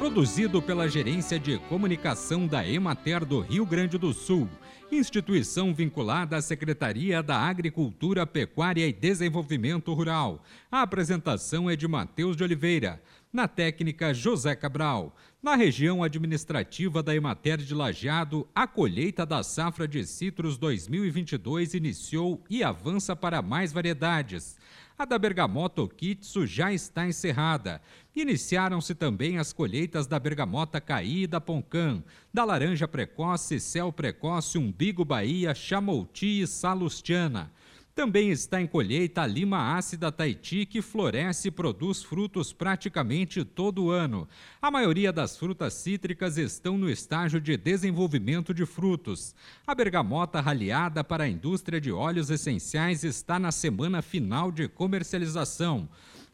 produzido pela Gerência de Comunicação da Emater do Rio Grande do Sul, instituição vinculada à Secretaria da Agricultura, Pecuária e Desenvolvimento Rural. A apresentação é de Matheus de Oliveira. Na técnica, José Cabral. Na região administrativa da Emater de Lajeado, a colheita da safra de citros 2022 iniciou e avança para mais variedades. A da bergamota Okitsu já está encerrada. Iniciaram-se também as colheitas da bergamota Caí e da Poncã, da laranja precoce, céu precoce, umbigo Bahia, chamouti e salustiana. Também está em colheita a lima ácida Tahiti, que floresce e produz frutos praticamente todo ano. A maioria das frutas cítricas estão no estágio de desenvolvimento de frutos. A bergamota raleada para a indústria de óleos essenciais está na semana final de comercialização.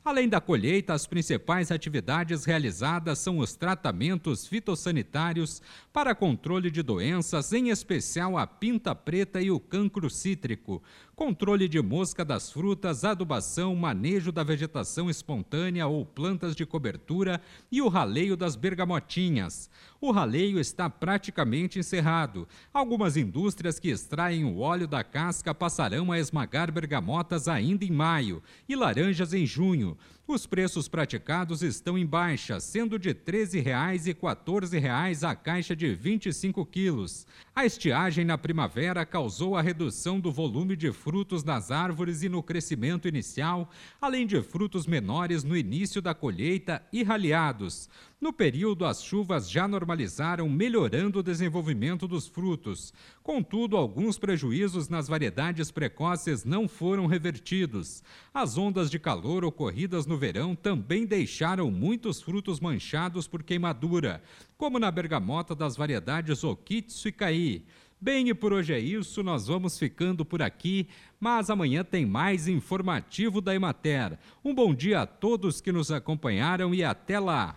Além da colheita, as principais atividades realizadas são os tratamentos fitossanitários para controle de doenças, em especial a pinta preta e o cancro cítrico, controle de mosca das frutas, adubação, manejo da vegetação espontânea ou plantas de cobertura e o raleio das bergamotinhas. O raleio está praticamente encerrado. Algumas indústrias que extraem o óleo da casca passarão a esmagar bergamotas ainda em maio e laranjas em Os preços praticados estão em baixa, sendo de R$ 13,00 e R$ 14,00 a caixa de 25 quilos. A estiagem na primavera causou a redução do volume de frutos nas árvores e no crescimento inicial, além de frutos menores no início da colheita e raleados. No período, as chuvas já normalizaram, melhorando o desenvolvimento dos frutos. Contudo, alguns prejuízos nas variedades precoces não foram revertidos. As ondas de calor ocorridas no verão também deixaram muitos frutos manchados por queimadura, como na bergamota das variedades Okitsu e Caí. Bem, e por hoje é isso, nós vamos ficando por aqui, mas amanhã tem mais informativo da Emater. Um bom dia a todos que nos acompanharam e até lá!